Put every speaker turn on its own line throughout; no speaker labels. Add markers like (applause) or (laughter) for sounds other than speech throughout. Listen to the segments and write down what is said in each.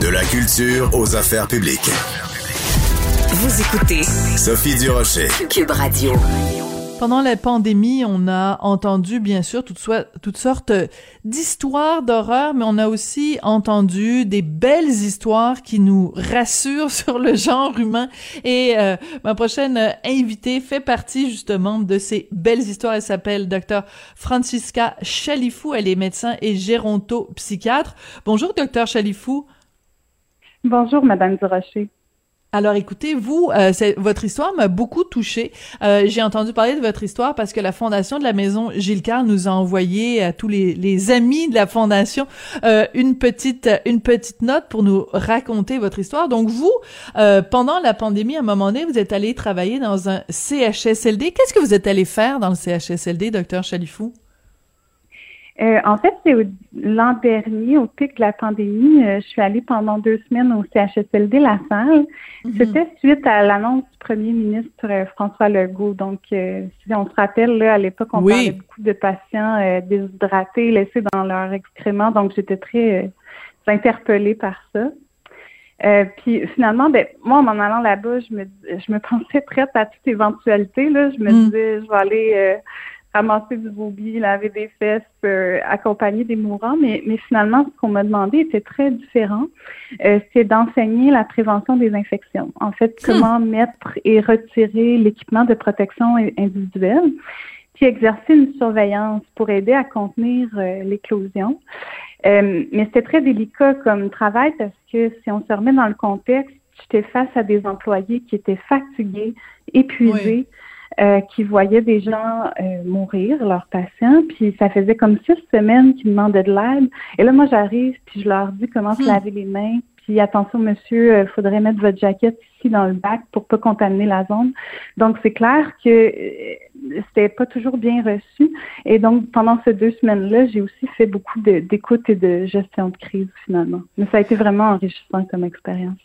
De la culture aux affaires publiques.
Vous écoutez
Sophie Durocher.
Cube Radio.
Pendant la pandémie, on a entendu bien sûr toutes, toutes sortes d'histoires d'horreur, mais on a aussi entendu des belles histoires qui nous rassurent (laughs) sur le genre humain. Et euh, ma prochaine invitée fait partie justement de ces belles histoires. Elle s'appelle Dr Francisca Chalifou. Elle est médecin et géronto-psychiatre. Bonjour, Dr Chalifou.
Bonjour, Madame Durocher.
Alors écoutez, vous, euh, votre histoire m'a beaucoup touchée. Euh, j'ai entendu parler de votre histoire parce que la fondation de la maison Gilles Carle nous a envoyé à tous les, les amis de la fondation euh, une petite une petite note pour nous raconter votre histoire. Donc vous, euh, pendant la pandémie, à un moment donné, vous êtes allé travailler dans un CHSLD. Qu'est-ce que vous êtes allé faire dans le CHSLD, docteur Chalifou?
Euh, en fait, c'est l'an dernier, au pic de la pandémie, euh, je suis allée pendant deux semaines au CHSLD La Salle. Mhm. C'était suite à l'annonce du premier ministre euh, François Legault. Donc, si on se rappelle, là, à l'époque, on parlait beaucoup de patients déshydratés, laissés dans leur excrément. Donc, j'étais très interpellée par ça. puis finalement, ben, moi, en m'en allant là-bas, je me, je me (laughs) pensais prête à toute éventualité. Là. Je me mhm. disais, je vais aller ramasser du bobi, laver des fesses, euh, accompagner des mourants, mais, mais finalement, ce qu'on m'a demandé était très différent. Euh, c'est d'enseigner la prévention des infections. En fait, hmm. comment mettre et retirer l'équipement de protection individuelle, puis exercer une surveillance pour aider à contenir euh, l'éclosion. Euh, mais c'était très délicat comme travail parce que si on se remet dans le contexte, j'étais face à des employés qui étaient fatigués, épuisés. Euh, qui voyaient des gens euh, mourir, leurs patients, puis ça faisait comme six semaines qu'ils demandaient de l'aide. Et là, moi, j'arrive, puis je leur dis comment se hmm. laver les mains, puis attention, monsieur, il euh, faudrait mettre votre jaquette ici dans le bac pour pas contaminer la zone. Donc, c'est clair que c'était pas toujours bien reçu. Et donc, pendant ces deux semaines-là, j'ai aussi fait beaucoup d'écoute et de gestion de crise, finalement. Mais ça a été vraiment enrichissant comme expérience.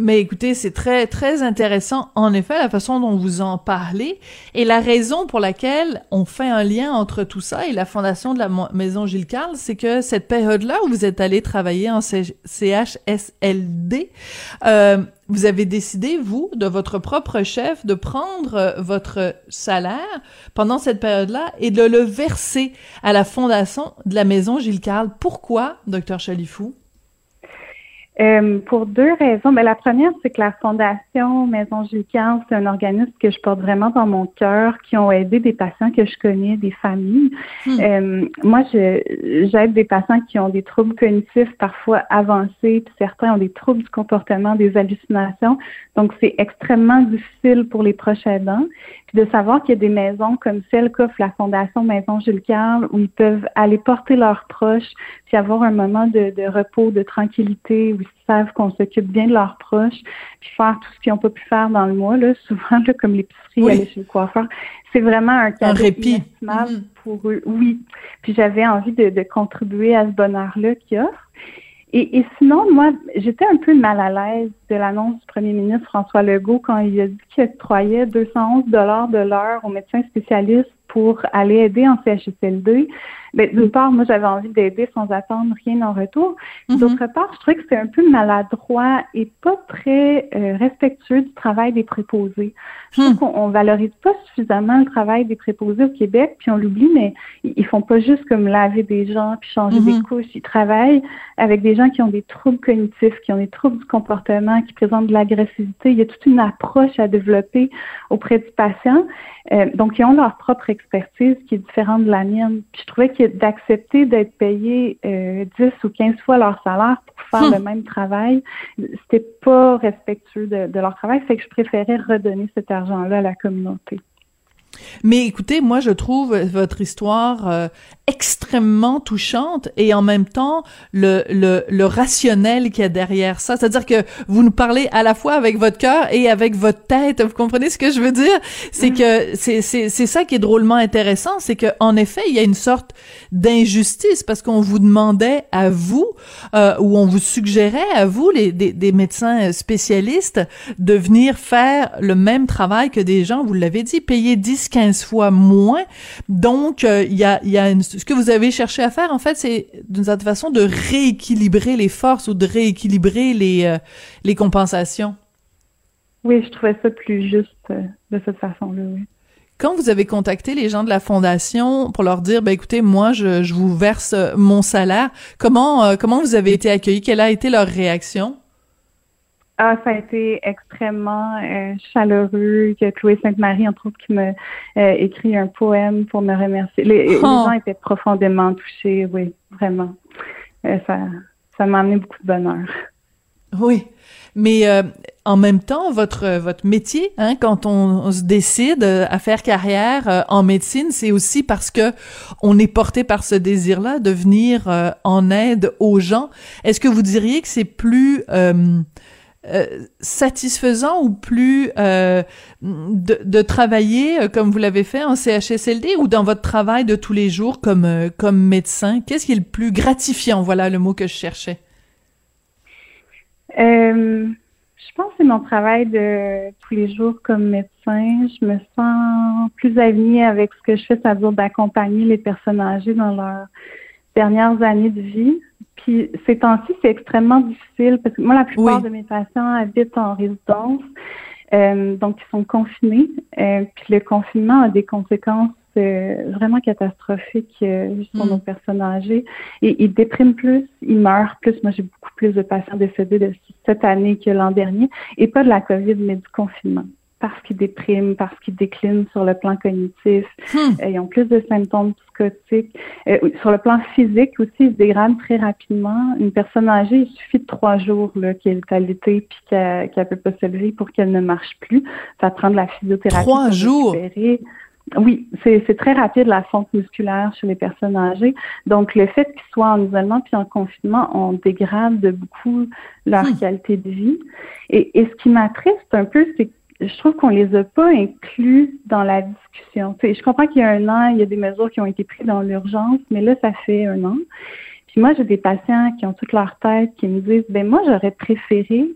Mais écoutez, c'est très très intéressant en effet la façon dont vous en parlez et la raison pour laquelle on fait un lien entre tout ça et la fondation de la maison Gilles Carle, c'est que cette période-là où vous êtes allé travailler en CHSLD, euh, vous avez décidé vous de votre propre chef de prendre votre salaire pendant cette période-là et de le verser à la fondation de la maison Gilles Carle. Pourquoi, docteur Chalifou?
Euh, pour deux raisons. Mais ben, la première, c'est que la Fondation Maison Gilles c'est un organisme que je porte vraiment dans mon cœur, qui ont aidé des patients que je connais, des familles. Hmm. Euh, moi, j'aide des patients qui ont des troubles cognitifs parfois avancés, puis certains ont des troubles du comportement, des hallucinations. Donc, c'est extrêmement difficile pour les proches aidants. Puis de savoir qu'il y a des maisons comme celle qu'offre la Fondation Maison Jules Carle où ils peuvent aller porter leurs proches, puis avoir un moment de, repos, de tranquillité, où savent qu'on s'occupe bien de leurs proches, puis faire tout ce qu'ils n'ont pas pu faire dans le mois, là, (laughs) souvent là, comme l'épicerie, aller chez le coiffeur. C'est vraiment un cadeau
mm-hmm.
pour eux. Oui. Puis j'avais envie de, de contribuer à ce bonheur-là qu'ils offrent. Et, et, sinon, moi, j'étais un peu mal à l'aise de l'annonce du premier ministre François Legault quand il a dit qu'il octroyait 211 dollars de l'heure aux médecins spécialistes pour aller aider en CHSLD. Ben, d'une part, moi, j'avais envie d'aider sans attendre rien en retour. Mm-hmm. D'autre part, je trouvais que c'était un peu maladroit et pas très euh, respectueux du travail des préposés. Je trouve hmm. qu'on valorise pas suffisamment le travail des préposés au Québec, puis on l'oublie, mais ils font pas juste comme laver des gens puis changer des mm-hmm. couches. Ils travaillent avec des gens qui ont des troubles cognitifs, qui ont des troubles du comportement, qui présentent de l'agressivité. Il y a toute une approche à développer auprès du patient. Euh, donc, ils ont leur propre expertise qui est différente de la mienne. Puis je trouvais que d'accepter d'être payé euh, 10 ou 15 fois leur salaire pour faire hmm. le même travail, c'était pas respectueux de, de, leur travail. Fait que je préférais redonner cet argent-là à la communauté.
Mais écoutez, moi je trouve votre histoire euh, extrêmement touchante et en même temps le, le, le rationnel qu'il y a derrière ça. C'est-à-dire que vous nous parlez à la fois avec votre cœur et avec votre tête. Vous comprenez ce que je veux dire? C'est que c'est, c'est, c'est ça qui est drôlement intéressant, c'est que en effet, il y a une sorte d'injustice parce qu'on vous demandait à vous euh, ou on vous suggérait à vous, les, des, des médecins spécialistes, de venir faire le même travail que des gens, vous l'avez dit, payer 10 10, 15 fois moins. Donc, euh, il y a, y a ce que vous avez cherché à faire, en fait, c'est d'une certaine façon de rééquilibrer les forces ou de rééquilibrer les, euh, les compensations.
Oui, je trouvais ça plus juste de cette façon-là, oui.
Quand vous avez contacté les gens de la fondation pour leur dire, ben écoutez, moi, je, je vous verse mon salaire, comment comment vous avez été accueillis? Quelle a été leur réaction?
Ah, ça a été extrêmement euh, chaleureux. Que Chloé Sainte-Marie, entre autres, qui m'a euh, écrit un poème pour me remercier. Les, oh. gens étaient profondément touchés, oui, vraiment. Euh, ça, ça m'a amené beaucoup de bonheur.
Oui, mais en même temps, votre votre métier, hein, quand on, se décide à faire carrière en médecine, c'est aussi parce que on est porté par ce désir-là de venir en aide aux gens. Est-ce que vous diriez que c'est plus euh, satisfaisant ou plus euh, de, travailler euh, comme vous l'avez fait en CHSLD ou dans votre travail de tous les jours comme comme médecin? Qu'est-ce qui est le plus gratifiant? Voilà le mot que je cherchais.
je pense que c'est mon travail de tous les jours comme médecin. Je me sens plus alignée avec ce que je fais, c'est-à-dire d'accompagner les personnes âgées dans leurs dernières années de vie. Puis ces temps-ci, c'est extrêmement difficile parce que moi, la plupart de mes patients habitent en résidence, euh, donc ils sont confinés. Euh, puis le confinement a des conséquences euh, vraiment catastrophiques sur mm. nos personnes âgées. Et ils dépriment plus, ils meurent plus. Moi, j'ai beaucoup plus de patients décédés de cette année que l'an dernier, et pas de la COVID, mais du confinement parce qu'ils dépriment, parce qu'ils déclinent sur le plan cognitif. Hmm. Ils ont plus de symptômes psychotiques. Euh, sur le plan physique aussi, ils se dégradent très rapidement. Une personne âgée, il suffit de trois jours qu'elle est alitée puis qu'elle ne peut pas se lever pour qu'elle ne marche plus. Ça prend de la physiothérapie.
Trois jours?
Oui, c'est très rapide la fonte musculaire chez les personnes âgées. Donc, le fait qu'ils soient en isolement puis en confinement, on dégrade beaucoup leur hmm. qualité de vie. Et, et ce qui m'attriste un peu, c'est je trouve qu'on les a pas inclus dans la discussion. je comprends qu'il y a un an, il y a des mesures qui ont été prises dans l'urgence, mais là, ça fait un an. Puis moi, j'ai des patients qui ont toute leur tête, qui me disent, ben moi, j'aurais préféré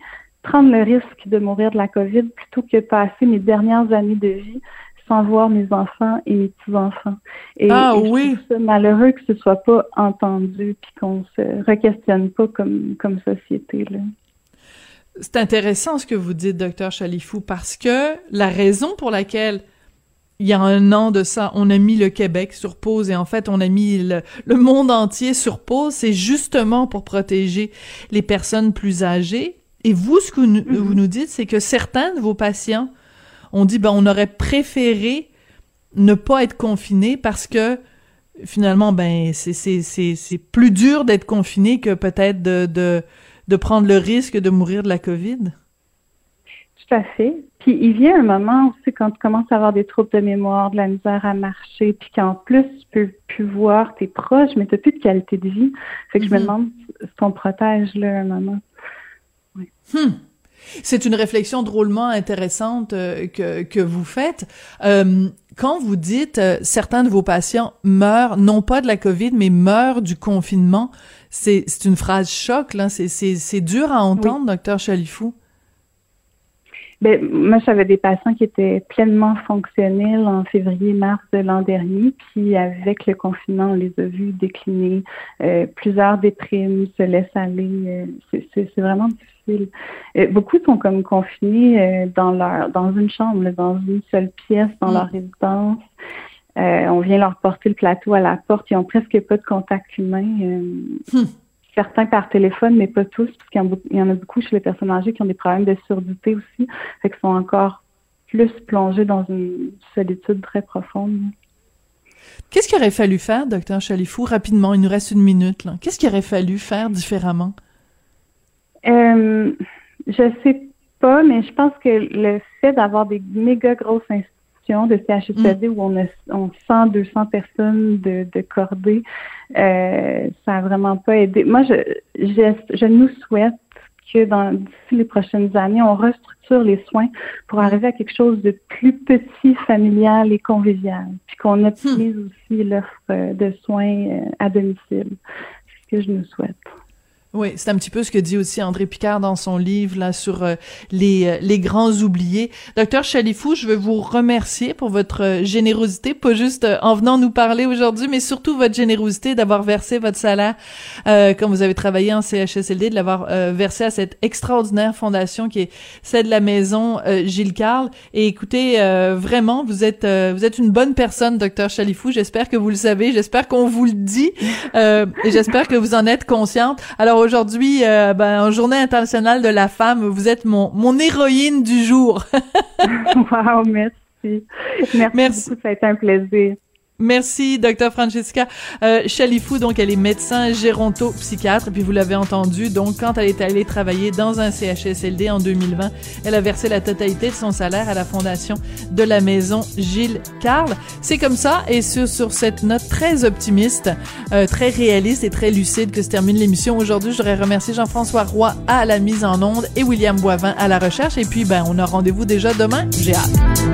prendre le risque de mourir de la COVID plutôt que passer mes dernières années de vie sans voir mes enfants et mes petits-enfants. Et,
ah oui.
C'est malheureux que ce soit pas entendu puis qu'on se re-questionne pas comme, comme société, là.
C'est intéressant ce que vous dites, docteur Chalifou, parce que la raison pour laquelle il y a un an de ça, on a mis le Québec sur pause et en fait, on a mis le, monde entier sur pause, c'est justement pour protéger les personnes plus âgées. Et vous, ce que vous, mm-hmm. nous dites, c'est que certains de vos patients ont dit, ben, on aurait préféré ne pas être confinés parce que finalement, ben, c'est plus dur d'être confiné que peut-être de de prendre le risque de mourir de la COVID?
Tout à fait. Puis il vient un moment aussi quand tu commences à avoir des troubles de mémoire, de la misère à marcher, puis qu'en plus tu peux plus voir tes proches, mais tu n'as plus de qualité de vie. Fait que je me mm-hmm. demande si on protège là un moment.
Hmm. C'est une réflexion drôlement intéressante euh, que, que vous faites. Euh, quand vous dites euh, certains de vos patients meurent non pas de la COVID mais meurent du confinement, c'est une phrase choc là, c'est dur à entendre, docteur Chalifou.
Ben, moi, j'avais des patients qui étaient pleinement fonctionnels en février-mars de l'an dernier, puis avec le confinement, on les a vus décliner. Euh, plusieurs déprimes se laissent aller. C'est vraiment difficile. Euh, beaucoup sont comme confinés dans leur dans une chambre, dans une seule pièce, dans mm. leur résidence. on vient leur porter le plateau à la porte. Ils ont presque pas de contact humain. Hmm certains par téléphone, mais pas tous, parce qu'il y, en a beaucoup chez les personnes âgées qui ont des problèmes de surdité aussi, fait qu'ils sont encore plus plongés dans une solitude très profonde.
Qu'est-ce qu'il aurait fallu faire, docteur Chalifou, rapidement, il nous reste une minute, là. Qu'est-ce qu'il aurait fallu faire différemment?
Euh, je sais pas, mais je pense que le fait d'avoir des méga grosses institutions de CHSLD mm. où on a on 100, 200 personnes de, de cordées, euh, ça a vraiment pas aidé. Moi, je, je, je nous souhaite que dans d'ici les prochaines années, on restructure les soins pour arriver à quelque chose de plus petit, familial et convivial, puis qu'on optimise hmm. aussi l'offre de soins euh, à domicile. C'est ce que je nous souhaite.
Oui, c'est un petit peu ce que dit aussi André Picard dans son livre là sur euh, les euh, les grands oubliés. Docteur Chalifou, je veux vous remercier pour votre euh, générosité, pas juste en venant nous parler aujourd'hui, mais surtout votre générosité d'avoir versé votre salaire quand vous avez travaillé en CHSLD, de l'avoir versé à cette extraordinaire fondation qui est celle de la maison Gilles Carle. Et écoutez, vraiment, vous êtes vous êtes une bonne personne, docteur Chalifou. J'espère que vous le savez, j'espère qu'on vous le dit, et j'espère que vous en êtes consciente. Alors aujourd'hui, euh, ben, en Journée internationale de la femme, vous êtes mon, mon héroïne du jour. (laughs)
wow, merci. Merci, merci. beaucoup, ça a été un plaisir.
Merci, docteur Francesca euh, Chalifou. Donc, elle est médecin géronto-psychiatre. Puis, vous l'avez entendu. Donc, quand elle est allée travailler dans un CHSLD en 2020, elle a versé la totalité de son salaire à la fondation de la maison Gilles Carle. C'est comme ça. Et sur, sur cette note très optimiste, euh, très réaliste et très lucide que se termine l'émission aujourd'hui, je voudrais remercier Jean-François Roy à la mise en onde et William Boivin à la recherche. Et puis, ben, on a rendez-vous déjà demain. J'ai hâte.